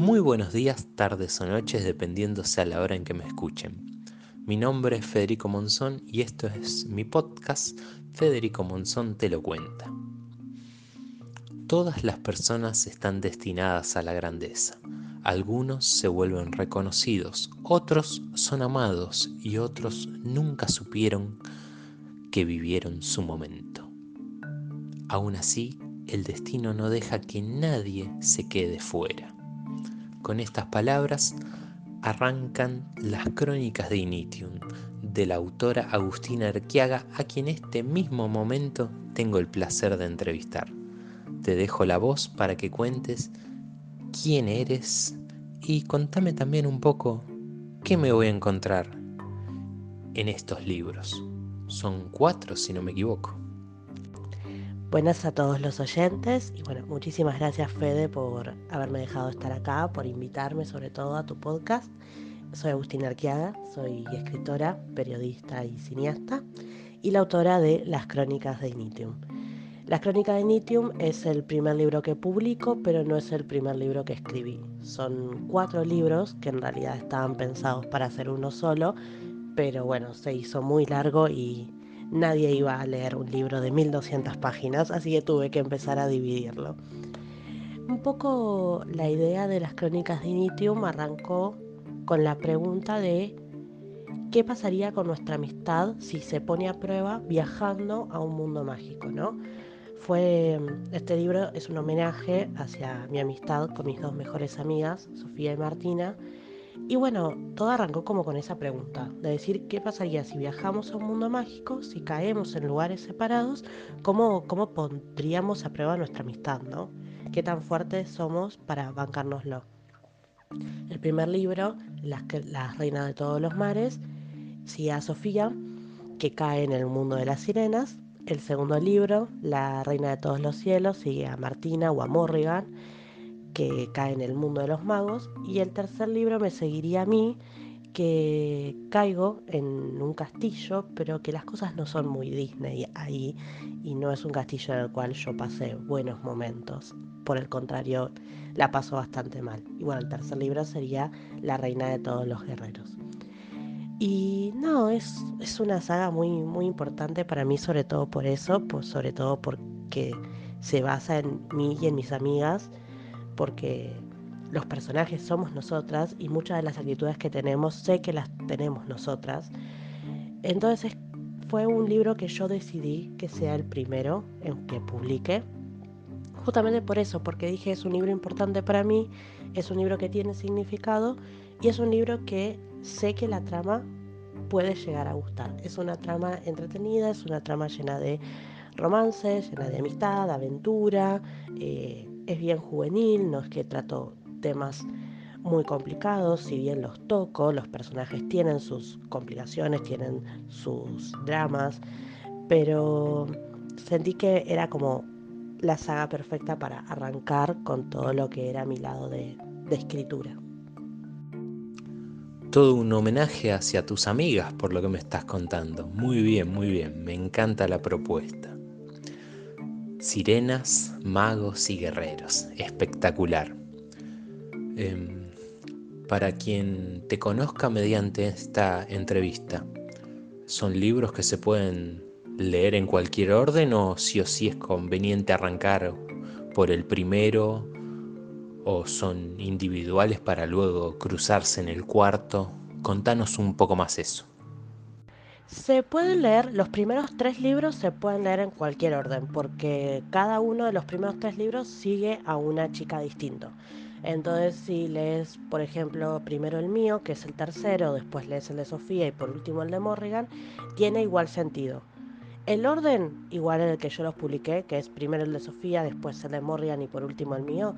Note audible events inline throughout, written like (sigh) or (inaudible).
Muy buenos días, tardes o noches, dependiendo sea la hora en que me escuchen. Mi nombre es Federico Monzón y esto es mi podcast Federico Monzón te lo cuenta. Todas las personas están destinadas a la grandeza. Algunos se vuelven reconocidos, otros son amados y otros nunca supieron que vivieron su momento. Aún así, el destino no deja que nadie se quede fuera. Con estas palabras arrancan las crónicas de Initium de la autora Agustina Erquiaga, a quien en este mismo momento tengo el placer de entrevistar. Te dejo la voz para que cuentes quién eres y contame también un poco qué me voy a encontrar en estos libros. Son cuatro, si no me equivoco. Buenas a todos los oyentes y bueno, muchísimas gracias Fede por haberme dejado estar acá, por invitarme sobre todo a tu podcast. Soy Agustina Arquiaga, soy escritora, periodista y cineasta y la autora de Las Crónicas de Initium. Las Crónicas de Initium es el primer libro que publico, pero no es el primer libro que escribí. Son cuatro libros que en realidad estaban pensados para hacer uno solo, pero bueno, se hizo muy largo y nadie iba a leer un libro de 1200 páginas, así que tuve que empezar a dividirlo. Un poco la idea de las crónicas de Initium arrancó con la pregunta de qué pasaría con nuestra amistad si se pone a prueba viajando a un mundo mágico, ¿no? Fue, este libro es un homenaje hacia mi amistad con mis dos mejores amigas, Sofía y Martina, y bueno, todo arrancó como con esa pregunta, de decir qué pasaría si viajamos a un mundo mágico, si caemos en lugares separados, cómo, cómo pondríamos a prueba nuestra amistad, ¿no? ¿Qué tan fuertes somos para bancárnoslo? El primer libro, Las, Las Reinas de todos los mares, sigue a Sofía, que cae en el mundo de las sirenas. El segundo libro, La Reina de todos los cielos, sigue a Martina o a Morrigan que cae en el mundo de los magos. Y el tercer libro me seguiría a mí, que caigo en un castillo, pero que las cosas no son muy Disney ahí y no es un castillo en el cual yo pasé buenos momentos. Por el contrario, la paso bastante mal. Y bueno, el tercer libro sería La reina de todos los guerreros. Y no, es, es una saga muy, muy importante para mí, sobre todo por eso, pues sobre todo porque se basa en mí y en mis amigas porque los personajes somos nosotras y muchas de las actitudes que tenemos sé que las tenemos nosotras. Entonces fue un libro que yo decidí que sea el primero en que publique. Justamente por eso, porque dije es un libro importante para mí, es un libro que tiene significado y es un libro que sé que la trama puede llegar a gustar. Es una trama entretenida, es una trama llena de romance, llena de amistad, aventura, eh, es bien juvenil, no es que trato temas muy complicados, si bien los toco, los personajes tienen sus complicaciones, tienen sus dramas, pero sentí que era como la saga perfecta para arrancar con todo lo que era mi lado de, de escritura. Todo un homenaje hacia tus amigas por lo que me estás contando. Muy bien, muy bien, me encanta la propuesta. Sirenas, magos y guerreros. Espectacular. Em, para quien te conozca mediante esta entrevista, ¿son libros que se pueden leer en cualquier orden o sí o sí es conveniente arrancar por el primero o son individuales para luego cruzarse en el cuarto? Contanos un poco más eso. Se pueden leer, los primeros tres libros se pueden leer en cualquier orden, porque cada uno de los primeros tres libros sigue a una chica distinto. Entonces, si lees, por ejemplo, primero el mío, que es el tercero, después lees el de Sofía y por último el de Morrigan, tiene igual sentido. El orden, igual en el que yo los publiqué, que es primero el de Sofía, después el de Morrigan y por último el mío,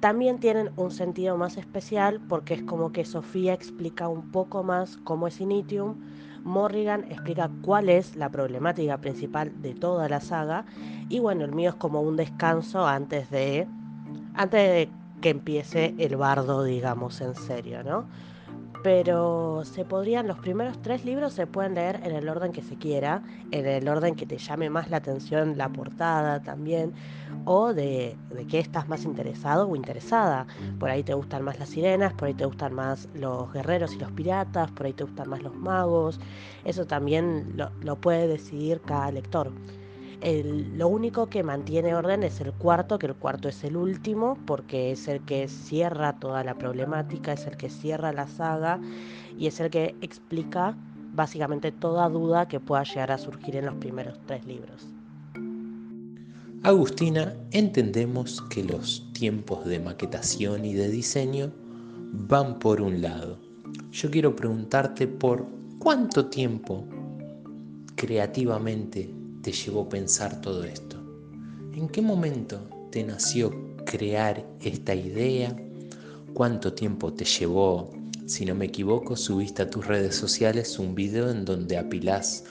también tienen un sentido más especial porque es como que Sofía explica un poco más cómo es Initium Morrigan explica cuál es la problemática principal de toda la saga y bueno, el mío es como un descanso antes de antes de que empiece el bardo, digamos, en serio, ¿no? Pero se podrían, los primeros tres libros se pueden leer en el orden que se quiera, en el orden que te llame más la atención la portada también, o de, de qué estás más interesado o interesada. Por ahí te gustan más las sirenas, por ahí te gustan más los guerreros y los piratas, por ahí te gustan más los magos. Eso también lo, lo puede decidir cada lector lo único que mantiene orden es el cuarto, que el cuarto es el último, porque es el que cierra toda la problemática, es el que cierra la saga y es el que explica básicamente toda duda que pueda llegar a surgir en los primeros tres libros. Agustina, entendemos que los tiempos de maquetación y de diseño van por un lado. Yo quiero preguntarte por cuánto tiempo creativamente te llevó pensar todo esto? ¿En qué momento te nació crear esta idea? ¿Cuánto tiempo te llevó? Si no me equivoco, subiste a tus redes sociales un video en donde apilás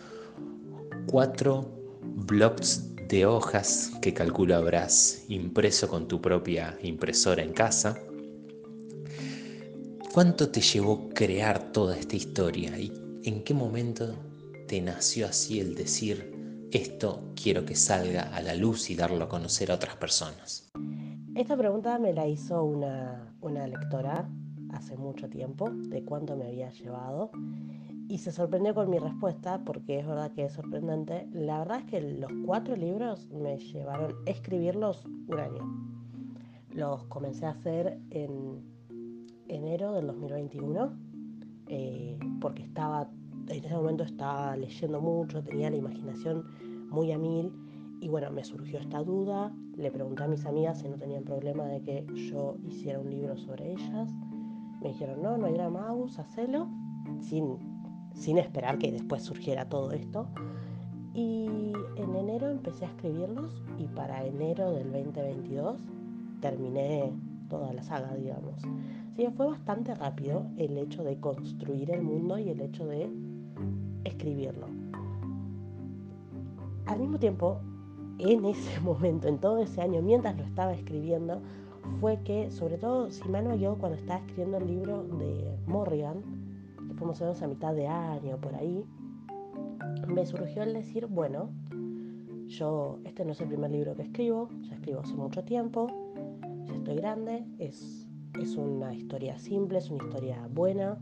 cuatro blocks de hojas que calculo habrás impreso con tu propia impresora en casa. ¿Cuánto te llevó crear toda esta historia y en qué momento te nació así el decir, esto quiero que salga a la luz y darlo a conocer a otras personas? Esta pregunta me la hizo una, lectora hace mucho tiempo, de cuánto me había llevado, y se sorprendió con mi respuesta porque es verdad que es sorprendente. La verdad es que los cuatro libros me llevaron a escribirlos un año. Los comencé a hacer en enero del 2021 eh, porque estaba en ese momento estaba leyendo mucho, tenía la imaginación muy a mil y bueno, me surgió esta duda, le pregunté a mis amigas si no tenían problema de que yo hiciera un libro sobre ellas. Me dijeron, no, no hay drama, hacelo, sin, sin esperar que después surgiera todo esto. Y en enero empecé a escribirlos y para enero del 2022 terminé toda la saga, digamos. Así que fue bastante rápido el hecho de construir el mundo y el hecho de escribirlo. Al mismo tiempo, en (laughs) ese momento, en todo ese año, mientras lo estaba escribiendo, fue que, sobre todo, si mal no yo, cuando estaba escribiendo el libro de Morrigan, que fuimos a mitad de año, por ahí, me surgió el decir, bueno, yo, este no es el primer libro que escribo, ya escribo hace mucho tiempo, ya estoy grande, es, es una historia simple, es una historia buena,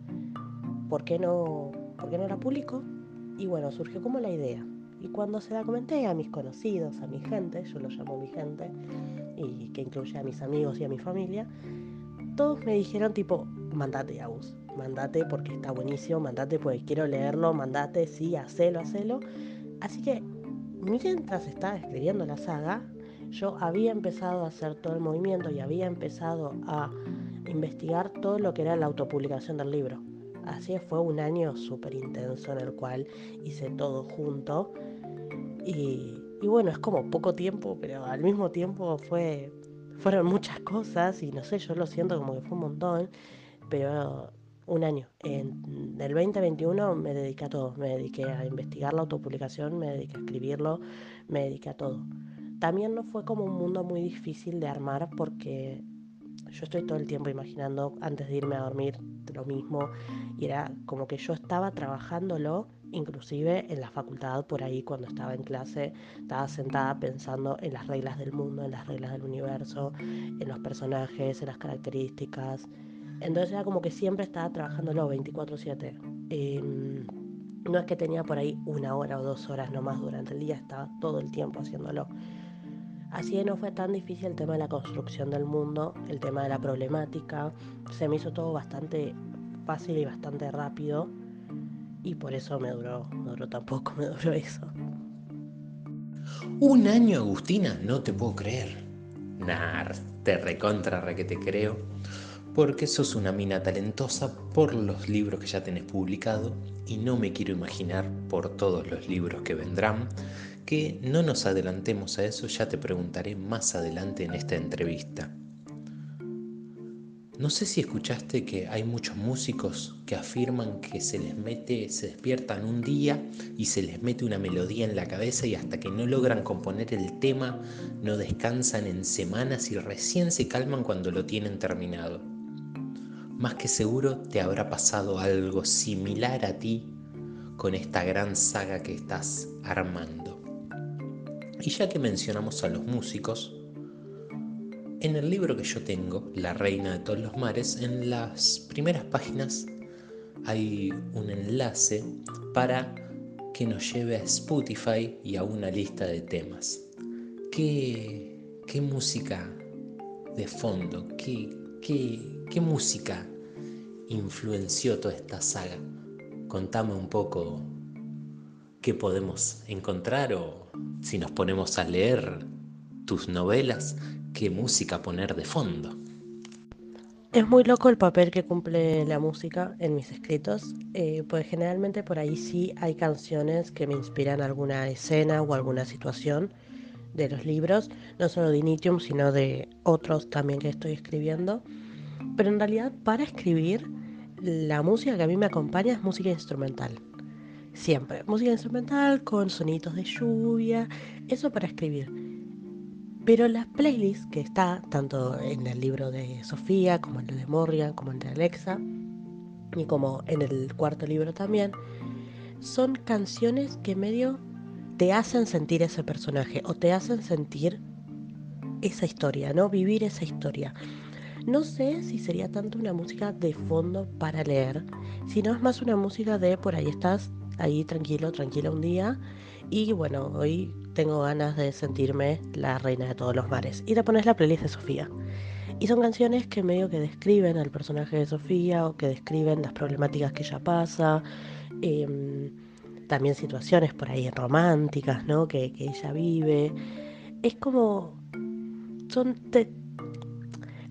¿por qué no ¿por qué no la publico? Y bueno, surgió como la idea. Y cuando se la comenté a mis conocidos, a mi gente, yo lo llamo mi gente, y que incluye a mis amigos y a mi familia, todos me dijeron tipo, mandate Agus, mandate porque está buenísimo, mandate porque quiero leerlo, mandate, sí, hacelo, hacelo. Así que mientras estaba escribiendo la saga, yo había empezado a hacer todo el movimiento y había empezado a investigar todo lo que era la autopublicación del libro. Así fue un año súper intenso en el cual hice todo junto. Y, bueno, es como poco tiempo, pero al mismo tiempo fue, fueron muchas cosas y no sé, yo lo siento como que fue un montón, pero un año. En el 2021 me dediqué a todo, me dediqué a investigar la autopublicación, me dediqué a escribirlo, me dediqué a todo. También no fue como un mundo muy difícil de armar porque yo estoy todo el tiempo imaginando antes de irme a dormir lo mismo y era como que yo estaba trabajándolo inclusive en la facultad por ahí cuando estaba en clase estaba sentada pensando en las reglas del mundo, en las reglas del universo, en los personajes, en las características. Entonces era como que siempre estaba trabajándolo 24/7. Em, no es que tenía por ahí una hora o dos horas nomás durante el día, estaba todo el tiempo haciéndolo. Así no fue tan difícil el tema de la construcción del mundo, el tema de la problemática. Se me hizo todo bastante fácil y bastante rápido. Y por eso me duró, me duró tampoco, (laughs) me duró eso. Un año, Agustina, no te puedo creer. Nar, te recontra re que te creo. Porque sos una mina talentosa por los libros que ya tenés publicado y no me quiero imaginar por todos los libros que vendrán que no nos adelantemos a eso, ya te preguntaré más adelante en esta entrevista. No sé si escuchaste que hay muchos músicos que afirman que se les mete, se despiertan un día y se les mete una melodía en la cabeza y hasta que no logran componer el tema no descansan en semanas y recién se calman cuando lo tienen terminado. más que seguro te habrá pasado algo similar a ti con esta gran saga que estás armando. Y ya que mencionamos a los músicos, en el libro que yo tengo, La Reina de todos los mares, en las primeras páginas hay un enlace para que nos lleve a Spotify y a una lista de temas. ¿Qué, qué música de fondo? ¿Qué, qué, qué música influenció toda esta saga? Contame un poco qué podemos encontrar o si nos ponemos a leer tus novelas, qué música poner de fondo. Es muy loco el papel que cumple la música en mis escritos, eh, pues generalmente por ahí sí hay canciones que me inspiran alguna escena o alguna situación de los libros, no solo de Initium, sino de otros también que estoy escribiendo. Pero en realidad para escribir, la música que a mí me acompaña es música instrumental. Siempre, música instrumental con sonidos de lluvia, eso para escribir. Pero las playlists que está tanto en el libro de Sofía, como en el de Morrigan, como en el de Alexa, y como en el cuarto libro también, son canciones que medio te hacen sentir ese personaje o te hacen sentir esa historia, ¿no? Vivir esa historia. No sé si sería tanto una música de fondo para leer, sino es más una música de por ahí estás, ahí tranquilo, tranquila un día, y bueno, hoy tengo ganas de sentirme la reina de todos los mares. Y te pones la playlist de Sofía. Y son canciones que medio que describen al personaje de Sofía o que describen las problemáticas que ella pasa. Em, también situaciones por ahí románticas, ¿no? Que, ella vive. Es como. Son. Te,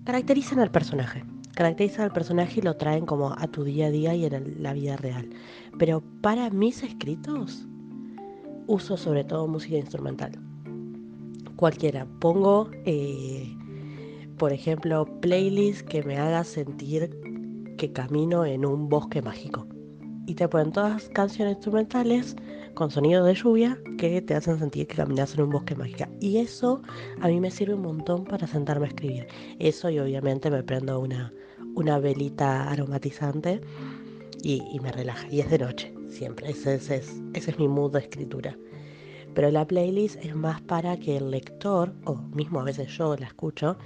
caracterizan al personaje. Caracterizan al personaje y lo traen como a tu día a día y en la vida real. Pero para mis escritos uso sobre todo música instrumental. Cualquiera. Pongo, eh, por ejemplo, playlist que me haga sentir que camino en un bosque mágico. Y te ponen todas canciones instrumentales con sonido de lluvia que te hacen sentir que caminas en un bosque mágico. Y eso a mí me sirve un montón para sentarme a escribir. Eso y obviamente me prendo una, una velita aromatizante y, me relaja. Y es de noche siempre. Ese, es, ese es mi mood de escritura. Pero la playlist es más para que el lector, o mismo a veces yo la escucho,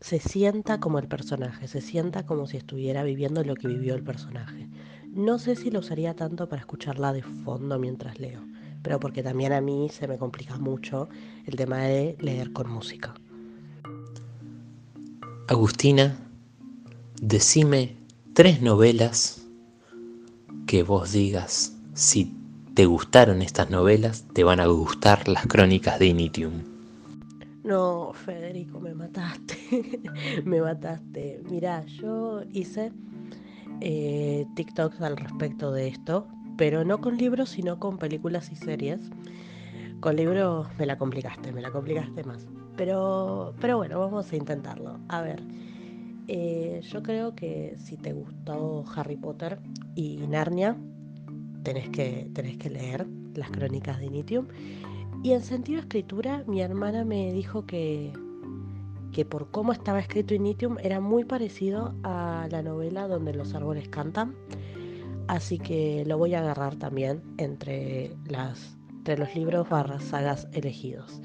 se sienta como el personaje, se sienta como si estuviera viviendo lo que vivió el personaje. No sé si lo usaría tanto para escucharla de fondo mientras leo, pero porque también a mí se me complica mucho el tema de leer con música. Agustina, decime tres novelas que vos digas, si te gustaron estas novelas, te van a gustar las crónicas de Initium. No, Federico, me mataste. (laughs) me mataste. Mira, yo hice eh, TikToks al respecto de esto, pero no con libros, sino con películas y series. Con libros me la complicaste, me la complicaste más. Pero, pero bueno, vamos a intentarlo. A ver, eh, yo creo que si te gustó Harry Potter y Narnia, tenés que, tenés que leer las crónicas de Initium. Y en sentido escritura, mi hermana me dijo que, que por cómo estaba escrito Initium era muy parecido a la novela donde los árboles cantan. Así que lo voy a agarrar también entre, las, entre los libros barras sagas elegidos.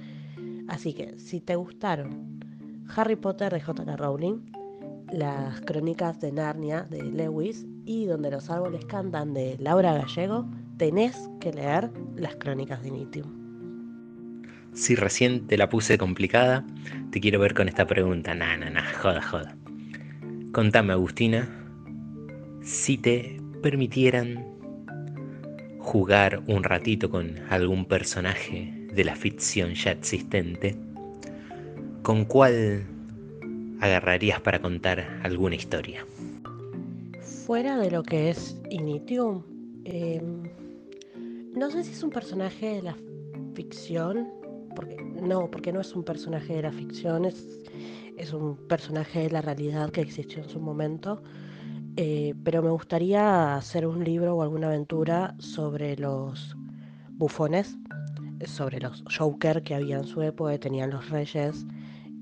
Así que si te gustaron Harry Potter de J.K. Rowling, las crónicas de Narnia de Lewis y Donde los árboles cantan de Laura Gallego, tenés que leer las crónicas de Initium. Si recién te la puse complicada, te quiero ver con esta pregunta. Nah, nah, nah, joda, joda. Contame, Agustina, si te permitieran jugar un ratito con algún personaje de la ficción ya existente, ¿con cuál agarrarías para contar alguna historia? Fuera de lo que es Initium, em, no sé si es un personaje de la ficción, porque no, porque no es un personaje de la ficción, es, es un personaje de la realidad que existió en su momento. Eh, pero me gustaría hacer un libro o alguna aventura sobre los bufones, sobre los Joker que había en su época, tenían los reyes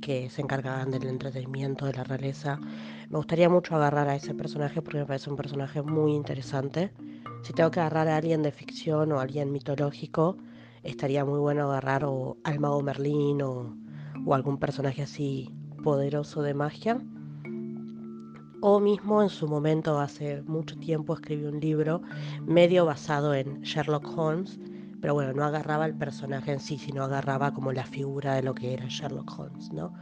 que se encargaban del entretenimiento de la realeza. Me gustaría mucho agarrar a ese personaje porque me parece un personaje muy interesante. Si tengo que agarrar a alguien de ficción o a alguien mitológico, estaría muy bueno agarrar o al mago Merlín o, o algún personaje así poderoso de magia. O mismo en su momento, hace mucho tiempo, escribí un libro medio basado en Sherlock Holmes, pero bueno, no agarraba el personaje en sí, sino agarraba como la figura de lo que era Sherlock Holmes, ¿no?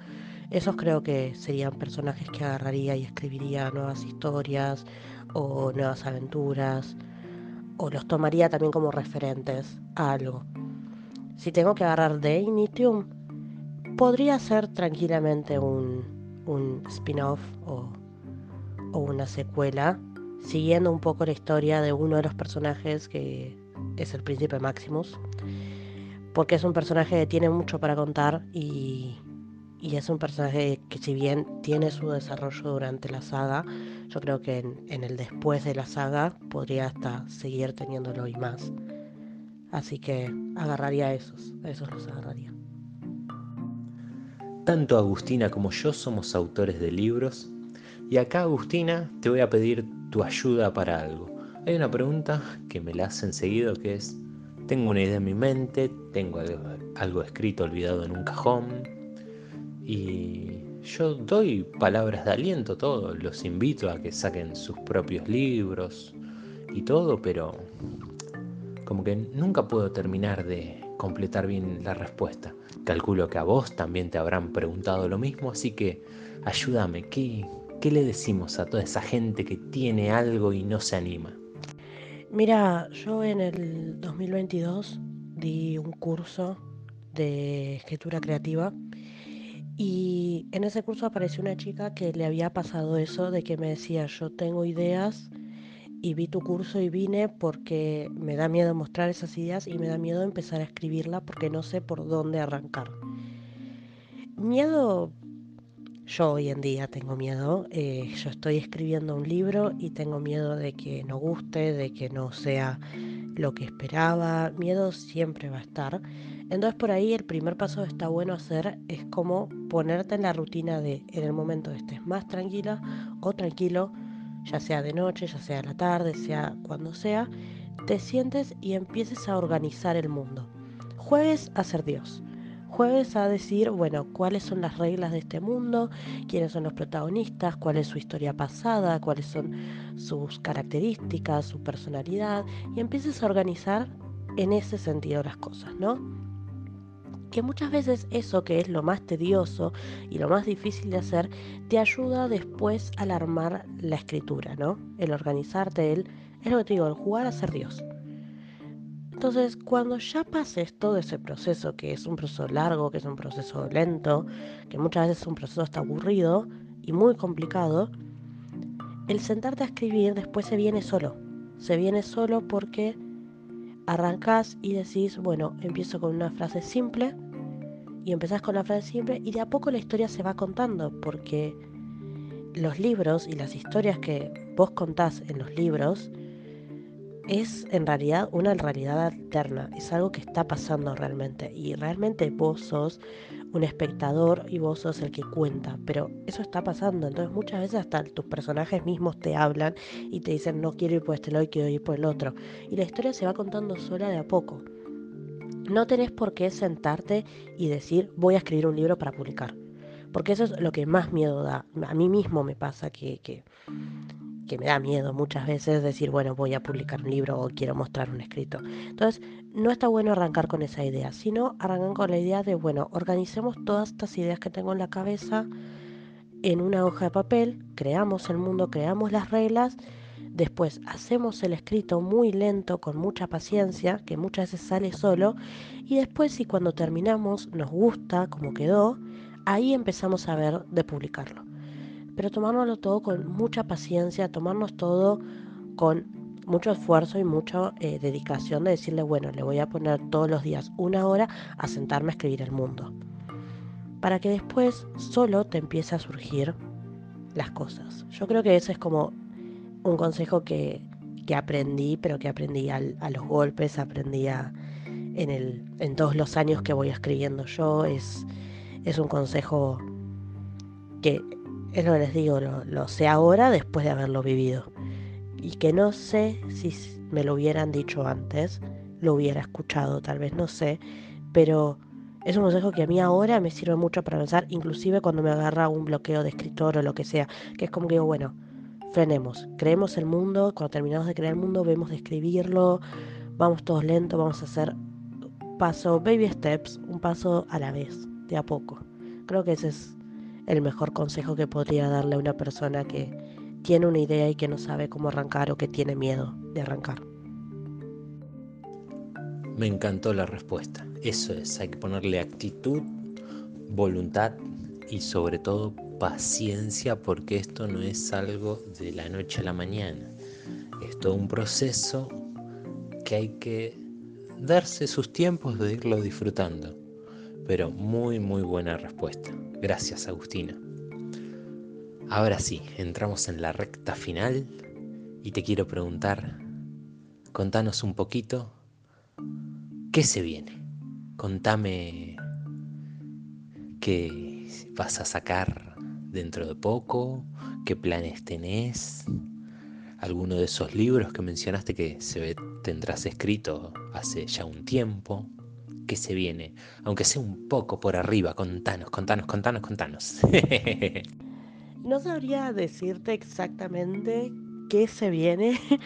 Esos creo que serían personajes que agarraría y escribiría nuevas historias o nuevas aventuras, o los tomaría también como referentes a algo. Si tengo que agarrar de Initium, podría ser tranquilamente un, un spin-off o, o una secuela, siguiendo un poco la historia de uno de los personajes que es el príncipe Maximus, porque es un personaje que tiene mucho para contar y, es un personaje que si bien tiene su desarrollo durante la saga, yo creo que en, el después de la saga podría hasta seguir teniéndolo y más. Así que agarraría a esos, a esos los agarraría. Tanto Agustina como yo somos autores de libros y acá Agustina te voy a pedir tu ayuda para algo. Hay una pregunta que me la hacen seguido que es, tengo una idea en mi mente, tengo algo, escrito olvidado en un cajón y yo doy palabras de aliento, todo, los invito a que saquen sus propios libros y todo, pero como que nunca puedo terminar de completar bien la respuesta. Calculo que a vos también te habrán preguntado lo mismo, así que ayúdame, ¿qué, qué le decimos a toda esa gente que tiene algo y no se anima? Mira, yo en el 2022 di un curso de escritura creativa y en ese curso apareció una chica que le había pasado eso de que me decía yo tengo ideas y vi tu curso y vine porque me da miedo mostrar esas ideas y me da miedo empezar a escribirla porque no sé por dónde arrancar. Miedo yo hoy en día tengo miedo. Eh, yo estoy escribiendo un libro y tengo miedo de que no guste, de que no sea lo que esperaba. Miedo siempre va a estar. Entonces por ahí el primer paso que está bueno hacer es como ponerte en la rutina de en el momento que estés más tranquila o tranquilo, ya sea de noche, ya sea de la tarde, sea cuando sea, te sientes y empieces a organizar el mundo. Juegues a ser Dios jueves a decir, bueno, cuáles son las reglas de este mundo, quiénes son los protagonistas, cuál es su historia pasada, cuáles son sus características, su personalidad, y empieces a organizar en ese sentido las cosas, ¿no? Que muchas veces eso que es lo más tedioso y lo más difícil de hacer, te ayuda después al armar la escritura, ¿no? El organizarte, el, es lo que te digo, el jugar a ser Dios. Entonces, cuando ya pases todo ese proceso, que es un proceso largo, que es un proceso lento, que muchas veces es un proceso hasta aburrido y muy complicado, el sentarte a escribir después se viene solo. Se viene solo porque arrancás y decís, bueno, empiezo con una frase simple y empezás con la frase simple y de a poco la historia se va contando porque los libros y las historias que vos contás en los libros es en realidad una realidad alterna, es algo que está pasando realmente y realmente vos sos un espectador y vos sos el que cuenta, pero eso está pasando, entonces muchas veces hasta tus personajes mismos te hablan y te dicen no quiero ir por este lado, quiero ir por el otro y la historia se va contando sola de a poco. No tenés por qué sentarte y decir voy a escribir un libro para publicar, porque eso es lo que más miedo da. A mí mismo me pasa que, que que me da miedo muchas veces decir, bueno, voy a publicar un libro o quiero mostrar un escrito. Entonces, no está bueno arrancar con esa idea, sino arrancar con la idea de, bueno, organicemos todas estas ideas que tengo en la cabeza en una hoja de papel, creamos el mundo, creamos las reglas, después hacemos el escrito muy lento, con mucha paciencia, que muchas veces sale solo, y después si cuando terminamos nos gusta como quedó, ahí empezamos a ver de publicarlo pero tomárnoslo todo con mucha paciencia, tomarnos todo con mucho esfuerzo y mucha eh, dedicación de decirle, bueno, le voy a poner todos los días una hora a sentarme a escribir el mundo. Para que después solo te empiece a surgir las cosas. Yo creo que ese es como un consejo que, que aprendí, pero que aprendí a los golpes, aprendí en, el, en todos los años que voy escribiendo yo. Es, es un consejo que es lo que les digo, lo, sé ahora después de haberlo vivido. Y que no sé si me lo hubieran dicho antes, lo hubiera escuchado, tal vez no sé, pero es un consejo que a mí ahora me sirve mucho para pensar, inclusive cuando me agarra un bloqueo de escritor o lo que sea, que es como que digo, bueno, frenemos, creemos el mundo, cuando terminamos de crear el mundo, vemos de escribirlo, vamos todos lentos, vamos a hacer paso, baby steps, un paso a la vez, de a poco. Creo que ese es el mejor consejo que podría darle a una persona que tiene una idea y que no sabe cómo arrancar o que tiene miedo de arrancar. Me encantó la respuesta. Eso es, hay que ponerle actitud, voluntad y sobre todo paciencia porque esto no es algo de la noche a la mañana. Es todo un proceso que hay que darse sus tiempos de irlo disfrutando. Pero muy, muy buena respuesta. Gracias, Agustina. Ahora sí, entramos en la recta final y te quiero preguntar, contanos un poquito, ¿qué se viene? Contame qué vas a sacar dentro de poco, qué planes tenés, alguno de esos libros que mencionaste que se tendrás escrito hace ya un tiempo que se viene, aunque sea un poco por arriba. Contanos, contanos, contanos, contanos. (laughs) no sabría decirte exactamente qué se viene. (laughs)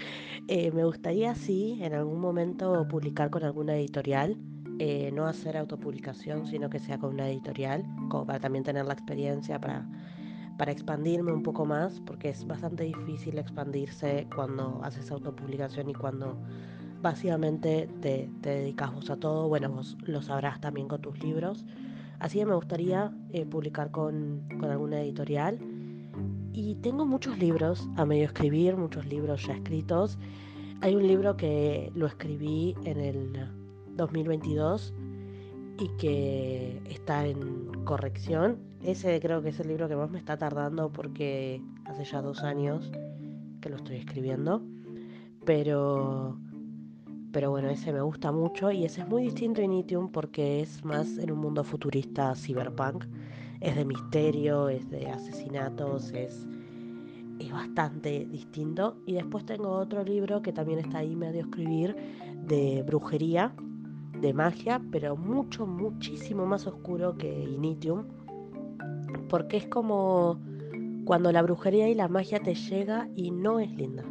Eh, me gustaría, sí, en algún momento publicar con alguna editorial. Eh, no hacer autopublicación, sino que sea con una editorial, para también tener la experiencia para, para expandirme un poco más, porque es bastante difícil expandirse cuando haces autopublicación y cuando básicamente te, dedicas vos a todo, bueno, vos lo sabrás también con tus libros. Así que me gustaría eh, publicar con, alguna editorial. Y tengo muchos libros a medio escribir, muchos libros ya escritos. Hay un libro que lo escribí en el 2022 y que está en corrección. Ese creo que es el libro que más me está tardando porque hace ya dos años que lo estoy escribiendo. Pero pero bueno, ese me gusta mucho y ese es muy distinto a Initium porque es más en un mundo futurista cyberpunk. Es de misterio, es de asesinatos, es, es bastante distinto. Y después tengo otro libro que también está ahí medio escribir de brujería, de magia, pero mucho, muchísimo más oscuro que Initium. Porque es como cuando la brujería y la magia te llega y no es linda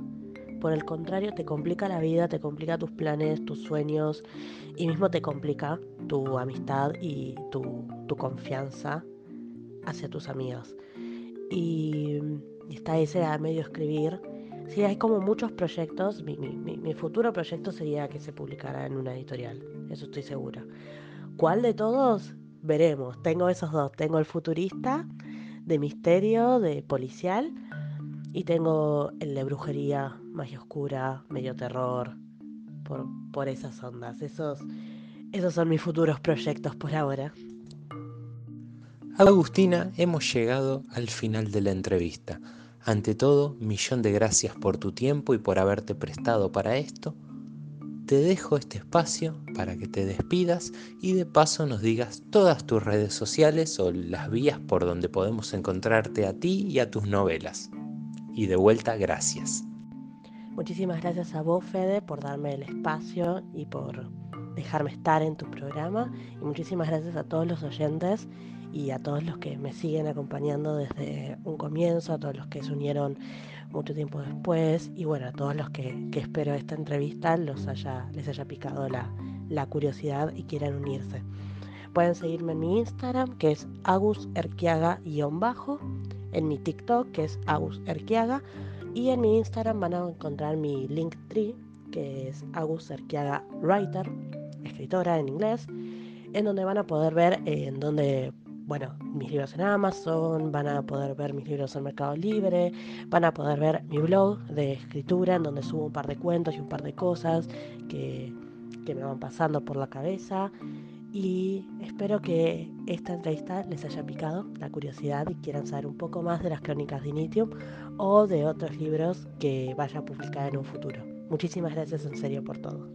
por el contrario te complica la vida, te complica tus planes, tus sueños y mismo te complica tu amistad y tu, confianza hacia tus amigos. Y, está ese a medio escribir. Sí, hay como muchos proyectos. Mi, mi, futuro proyecto sería que se publicara en una editorial, eso estoy segura. ¿Cuál de todos? Veremos. Tengo esos dos. Tengo el futurista, de misterio, de policial, y tengo el de brujería, magia oscura, medio terror, por, por esas ondas. Esos, esos son mis futuros proyectos por ahora. Agustina, hemos llegado al final de la entrevista. Ante todo, millón de gracias por tu tiempo y por haberte prestado para esto. Te dejo este espacio para que te despidas y de paso nos digas todas tus redes sociales o las vías por donde podemos encontrarte a ti y a tus novelas y de vuelta gracias. Muchísimas gracias a vos, Fede, por darme el espacio y por dejarme estar en tu programa. Y muchísimas gracias a todos los oyentes y a todos los que me siguen acompañando desde un comienzo, a todos los que se unieron mucho tiempo después y bueno, a todos los que, espero esta entrevista los haya, les haya picado la, la curiosidad y quieran unirse. Pueden seguirme en mi Instagram, que es aguserquiaga-bajo en mi TikTok, que es Agus Erquiaga, y en mi Instagram van a encontrar mi Linktree, que es Agus Erquiaga Writer, escritora en inglés, en donde van a poder ver en donde bueno, mis libros en Amazon, van a poder ver mis libros en Mercado Libre, van a poder ver mi blog de escritura en donde subo un par de cuentos y un par de cosas que, que me van pasando por la cabeza y espero que esta entrevista les haya picado la curiosidad y quieran saber un poco más de las crónicas de Initium o de otros libros que vaya a publicar en un futuro. Muchísimas gracias en serio por todo.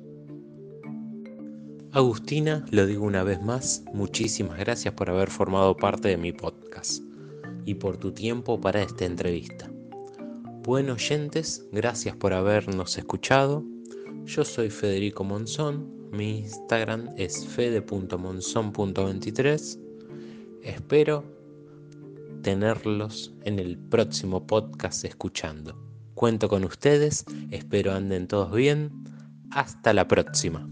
Agustina, lo digo una vez más, muchísimas gracias por haber formado parte de mi podcast. y por tu tiempo para esta entrevista. Bueno oyentes, gracias por habernos escuchado. Yo soy Federico Monzón, mi Instagram es fede.monzón.23. Espero tenerlos en el próximo podcast escuchando. Cuento con ustedes, espero anden todos bien. Hasta la próxima.